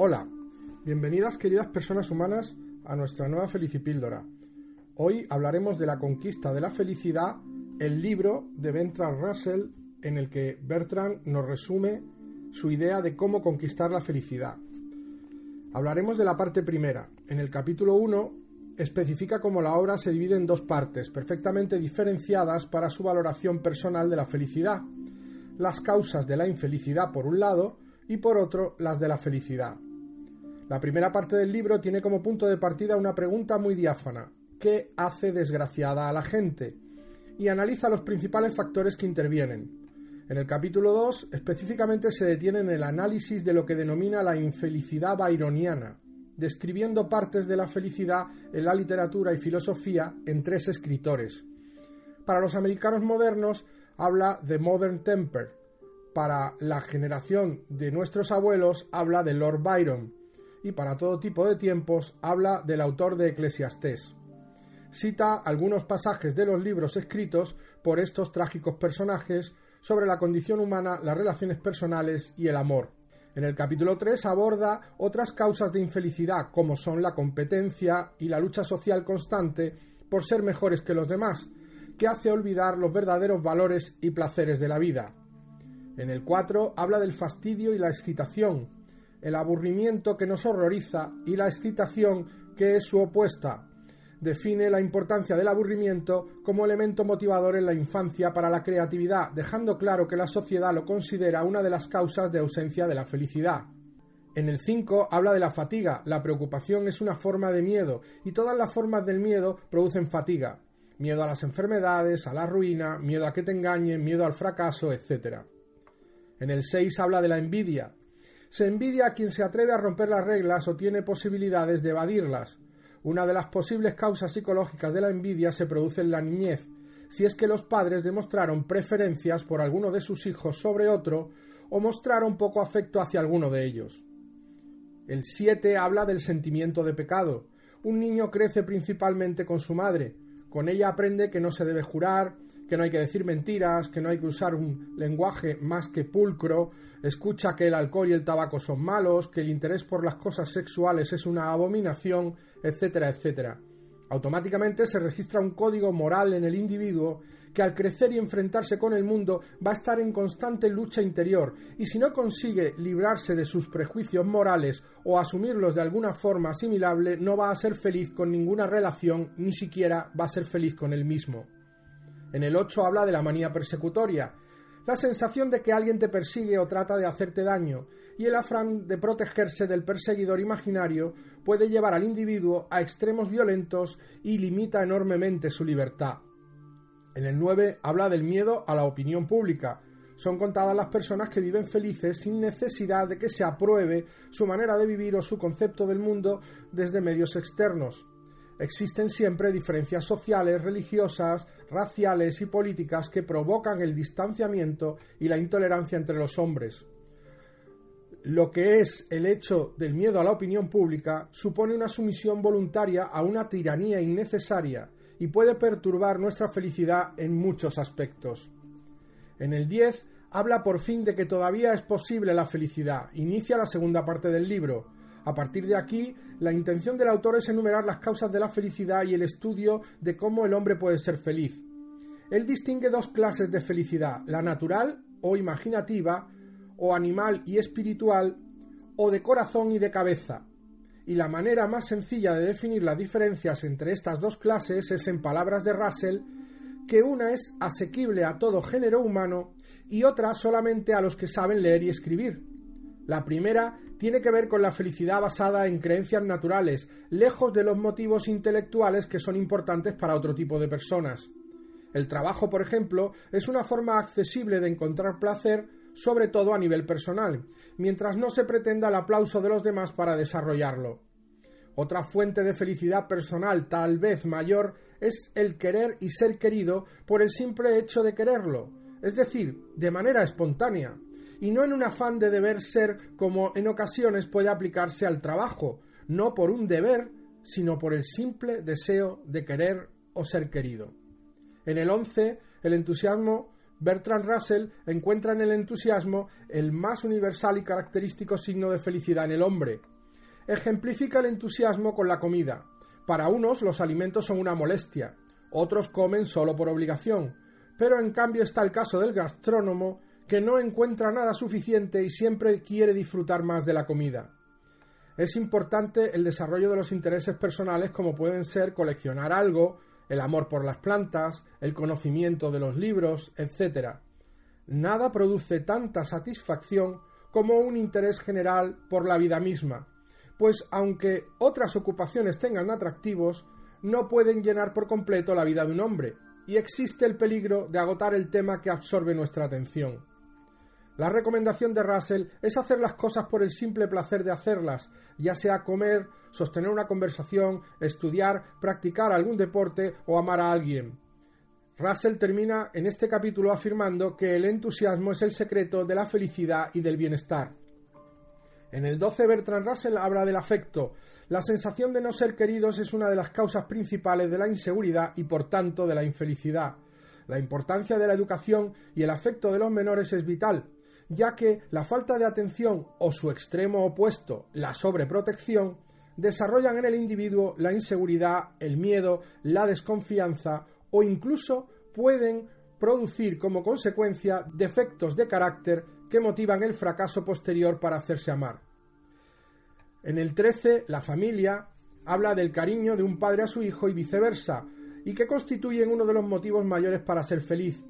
Hola, bienvenidas queridas personas humanas a nuestra nueva Felicipíldora. Hoy hablaremos de la conquista de la felicidad, el libro de Bertrand Russell en el que Bertrand nos resume su idea de cómo conquistar la felicidad. Hablaremos de la parte primera. En el capítulo 1 especifica cómo la obra se divide en dos partes, perfectamente diferenciadas para su valoración personal de la felicidad. Las causas de la infelicidad por un lado y por otro las de la felicidad. La primera parte del libro tiene como punto de partida una pregunta muy diáfana. ¿Qué hace desgraciada a la gente? Y analiza los principales factores que intervienen. En el capítulo 2 específicamente se detiene en el análisis de lo que denomina la infelicidad byroniana, describiendo partes de la felicidad en la literatura y filosofía en tres escritores. Para los americanos modernos habla de Modern Temper, para la generación de nuestros abuelos habla de Lord Byron, y para todo tipo de tiempos habla del autor de Eclesiastés. Cita algunos pasajes de los libros escritos por estos trágicos personajes sobre la condición humana, las relaciones personales y el amor. En el capítulo 3 aborda otras causas de infelicidad, como son la competencia y la lucha social constante por ser mejores que los demás, que hace olvidar los verdaderos valores y placeres de la vida. En el 4 habla del fastidio y la excitación, el aburrimiento que nos horroriza y la excitación que es su opuesta. Define la importancia del aburrimiento como elemento motivador en la infancia para la creatividad, dejando claro que la sociedad lo considera una de las causas de ausencia de la felicidad. En el 5 habla de la fatiga. La preocupación es una forma de miedo y todas las formas del miedo producen fatiga. Miedo a las enfermedades, a la ruina, miedo a que te engañen, miedo al fracaso, etc. En el 6 habla de la envidia. Se envidia a quien se atreve a romper las reglas o tiene posibilidades de evadirlas. Una de las posibles causas psicológicas de la envidia se produce en la niñez, si es que los padres demostraron preferencias por alguno de sus hijos sobre otro o mostraron poco afecto hacia alguno de ellos. El 7 habla del sentimiento de pecado. Un niño crece principalmente con su madre. Con ella aprende que no se debe jurar, que no hay que decir mentiras, que no hay que usar un lenguaje más que pulcro, escucha que el alcohol y el tabaco son malos, que el interés por las cosas sexuales es una abominación, etcétera, etcétera. Automáticamente se registra un código moral en el individuo que al crecer y enfrentarse con el mundo va a estar en constante lucha interior y si no consigue librarse de sus prejuicios morales o asumirlos de alguna forma asimilable no va a ser feliz con ninguna relación ni siquiera va a ser feliz con él mismo. En el 8 habla de la manía persecutoria, la sensación de que alguien te persigue o trata de hacerte daño, y el afán de protegerse del perseguidor imaginario puede llevar al individuo a extremos violentos y limita enormemente su libertad. En el 9 habla del miedo a la opinión pública. Son contadas las personas que viven felices sin necesidad de que se apruebe su manera de vivir o su concepto del mundo desde medios externos. Existen siempre diferencias sociales, religiosas, raciales y políticas que provocan el distanciamiento y la intolerancia entre los hombres. Lo que es el hecho del miedo a la opinión pública supone una sumisión voluntaria a una tiranía innecesaria y puede perturbar nuestra felicidad en muchos aspectos. En el 10 habla por fin de que todavía es posible la felicidad. Inicia la segunda parte del libro, a partir de aquí, la intención del autor es enumerar las causas de la felicidad y el estudio de cómo el hombre puede ser feliz. Él distingue dos clases de felicidad, la natural o imaginativa, o animal y espiritual, o de corazón y de cabeza. Y la manera más sencilla de definir las diferencias entre estas dos clases es en palabras de Russell, que una es asequible a todo género humano y otra solamente a los que saben leer y escribir. La primera tiene que ver con la felicidad basada en creencias naturales, lejos de los motivos intelectuales que son importantes para otro tipo de personas. El trabajo, por ejemplo, es una forma accesible de encontrar placer, sobre todo a nivel personal, mientras no se pretenda el aplauso de los demás para desarrollarlo. Otra fuente de felicidad personal, tal vez mayor, es el querer y ser querido por el simple hecho de quererlo, es decir, de manera espontánea y no en un afán de deber ser como en ocasiones puede aplicarse al trabajo, no por un deber, sino por el simple deseo de querer o ser querido. En el 11, el entusiasmo Bertrand Russell encuentra en el entusiasmo el más universal y característico signo de felicidad en el hombre. Ejemplifica el entusiasmo con la comida. Para unos los alimentos son una molestia, otros comen solo por obligación, pero en cambio está el caso del gastrónomo que no encuentra nada suficiente y siempre quiere disfrutar más de la comida. Es importante el desarrollo de los intereses personales como pueden ser coleccionar algo, el amor por las plantas, el conocimiento de los libros, etc. Nada produce tanta satisfacción como un interés general por la vida misma, pues aunque otras ocupaciones tengan atractivos, no pueden llenar por completo la vida de un hombre, y existe el peligro de agotar el tema que absorbe nuestra atención. La recomendación de Russell es hacer las cosas por el simple placer de hacerlas, ya sea comer, sostener una conversación, estudiar, practicar algún deporte o amar a alguien. Russell termina en este capítulo afirmando que el entusiasmo es el secreto de la felicidad y del bienestar. En el 12 Bertrand Russell habla del afecto. La sensación de no ser queridos es una de las causas principales de la inseguridad y por tanto de la infelicidad. La importancia de la educación y el afecto de los menores es vital, ya que la falta de atención o su extremo opuesto, la sobreprotección, desarrollan en el individuo la inseguridad, el miedo, la desconfianza o incluso pueden producir como consecuencia defectos de carácter que motivan el fracaso posterior para hacerse amar. En el 13, la familia habla del cariño de un padre a su hijo y viceversa, y que constituyen uno de los motivos mayores para ser feliz,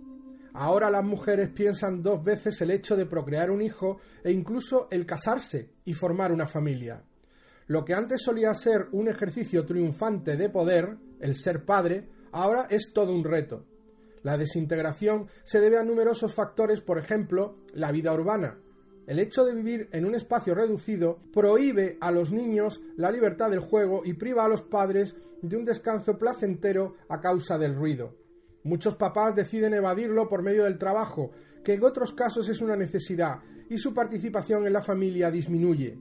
Ahora las mujeres piensan dos veces el hecho de procrear un hijo e incluso el casarse y formar una familia. Lo que antes solía ser un ejercicio triunfante de poder, el ser padre, ahora es todo un reto. La desintegración se debe a numerosos factores, por ejemplo, la vida urbana. El hecho de vivir en un espacio reducido prohíbe a los niños la libertad del juego y priva a los padres de un descanso placentero a causa del ruido. Muchos papás deciden evadirlo por medio del trabajo, que en otros casos es una necesidad, y su participación en la familia disminuye.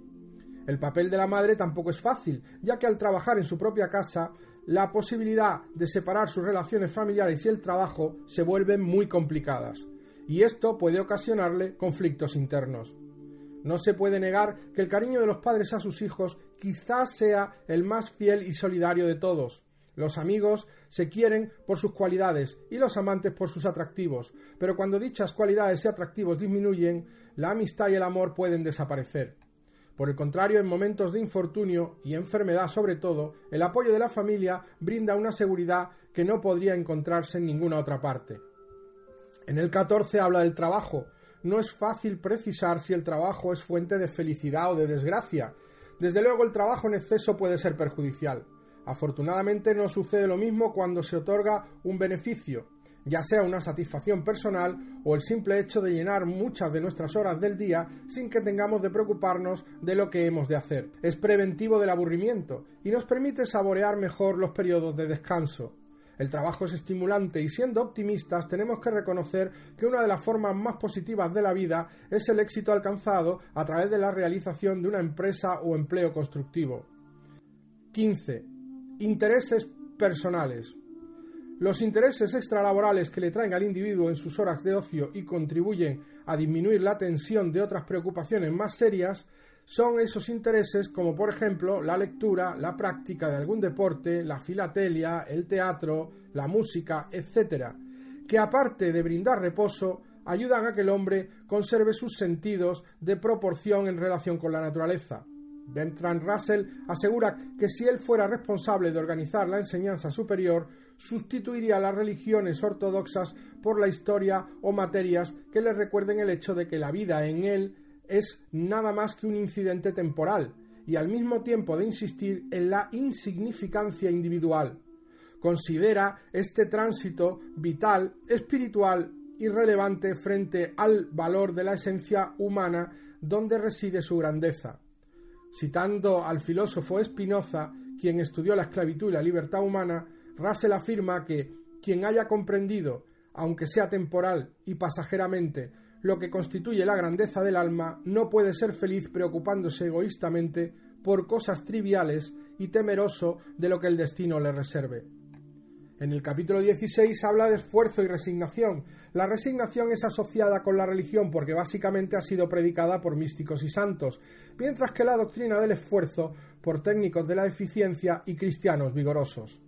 El papel de la madre tampoco es fácil, ya que al trabajar en su propia casa, la posibilidad de separar sus relaciones familiares y el trabajo se vuelven muy complicadas, y esto puede ocasionarle conflictos internos. No se puede negar que el cariño de los padres a sus hijos quizás sea el más fiel y solidario de todos, los amigos se quieren por sus cualidades y los amantes por sus atractivos, pero cuando dichas cualidades y atractivos disminuyen, la amistad y el amor pueden desaparecer. Por el contrario, en momentos de infortunio y enfermedad sobre todo, el apoyo de la familia brinda una seguridad que no podría encontrarse en ninguna otra parte. En el 14 habla del trabajo. No es fácil precisar si el trabajo es fuente de felicidad o de desgracia. Desde luego el trabajo en exceso puede ser perjudicial. Afortunadamente no sucede lo mismo cuando se otorga un beneficio, ya sea una satisfacción personal o el simple hecho de llenar muchas de nuestras horas del día sin que tengamos de preocuparnos de lo que hemos de hacer. Es preventivo del aburrimiento y nos permite saborear mejor los periodos de descanso. El trabajo es estimulante y siendo optimistas tenemos que reconocer que una de las formas más positivas de la vida es el éxito alcanzado a través de la realización de una empresa o empleo constructivo. 15. Intereses personales. Los intereses extralaborales que le traen al individuo en sus horas de ocio y contribuyen a disminuir la tensión de otras preocupaciones más serias son esos intereses como por ejemplo la lectura, la práctica de algún deporte, la filatelia, el teatro, la música, etc., que aparte de brindar reposo, ayudan a que el hombre conserve sus sentidos de proporción en relación con la naturaleza. Bertrand Russell asegura que si él fuera responsable de organizar la enseñanza superior, sustituiría las religiones ortodoxas por la historia o materias que le recuerden el hecho de que la vida en él es nada más que un incidente temporal, y al mismo tiempo de insistir en la insignificancia individual. Considera este tránsito vital, espiritual y relevante frente al valor de la esencia humana donde reside su grandeza. Citando al filósofo Spinoza, quien estudió la esclavitud y la libertad humana, Russell afirma que quien haya comprendido, aunque sea temporal y pasajeramente, lo que constituye la grandeza del alma, no puede ser feliz preocupándose egoístamente por cosas triviales y temeroso de lo que el destino le reserve. En el capítulo 16 habla de esfuerzo y resignación. La resignación es asociada con la religión porque básicamente ha sido predicada por místicos y santos, mientras que la doctrina del esfuerzo por técnicos de la eficiencia y cristianos vigorosos.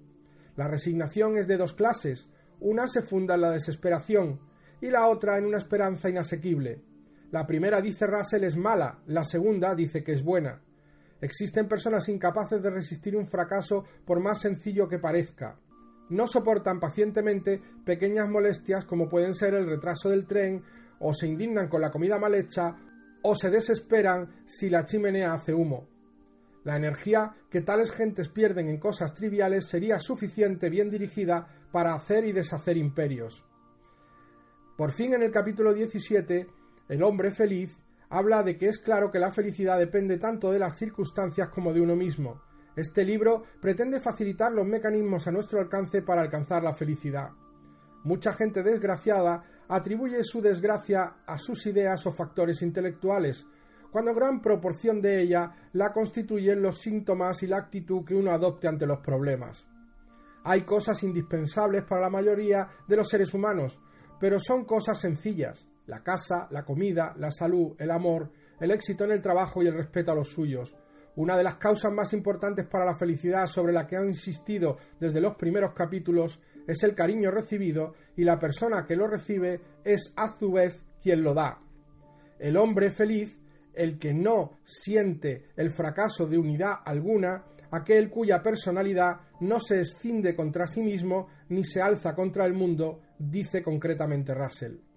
La resignación es de dos clases. Una se funda en la desesperación y la otra en una esperanza inasequible. La primera dice Russell es mala, la segunda dice que es buena. Existen personas incapaces de resistir un fracaso por más sencillo que parezca no soportan pacientemente pequeñas molestias como pueden ser el retraso del tren, o se indignan con la comida mal hecha, o se desesperan si la chimenea hace humo. La energía que tales gentes pierden en cosas triviales sería suficiente bien dirigida para hacer y deshacer imperios. Por fin en el capítulo 17, el hombre feliz habla de que es claro que la felicidad depende tanto de las circunstancias como de uno mismo, este libro pretende facilitar los mecanismos a nuestro alcance para alcanzar la felicidad. Mucha gente desgraciada atribuye su desgracia a sus ideas o factores intelectuales, cuando gran proporción de ella la constituyen los síntomas y la actitud que uno adopte ante los problemas. Hay cosas indispensables para la mayoría de los seres humanos, pero son cosas sencillas la casa, la comida, la salud, el amor, el éxito en el trabajo y el respeto a los suyos, una de las causas más importantes para la felicidad sobre la que han insistido desde los primeros capítulos es el cariño recibido y la persona que lo recibe es a su vez quien lo da. El hombre feliz, el que no siente el fracaso de unidad alguna, aquel cuya personalidad no se escinde contra sí mismo ni se alza contra el mundo, dice concretamente Russell.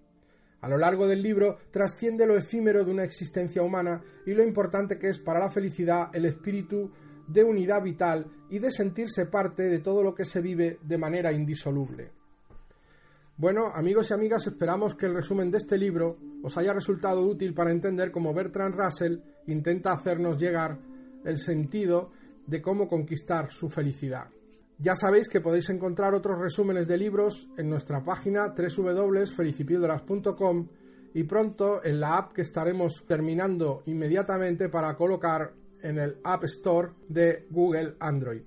A lo largo del libro trasciende lo efímero de una existencia humana y lo importante que es para la felicidad el espíritu de unidad vital y de sentirse parte de todo lo que se vive de manera indisoluble. Bueno, amigos y amigas, esperamos que el resumen de este libro os haya resultado útil para entender cómo Bertrand Russell intenta hacernos llegar el sentido de cómo conquistar su felicidad. Ya sabéis que podéis encontrar otros resúmenes de libros en nuestra página www.felicipildoras.com y pronto en la app que estaremos terminando inmediatamente para colocar en el App Store de Google Android.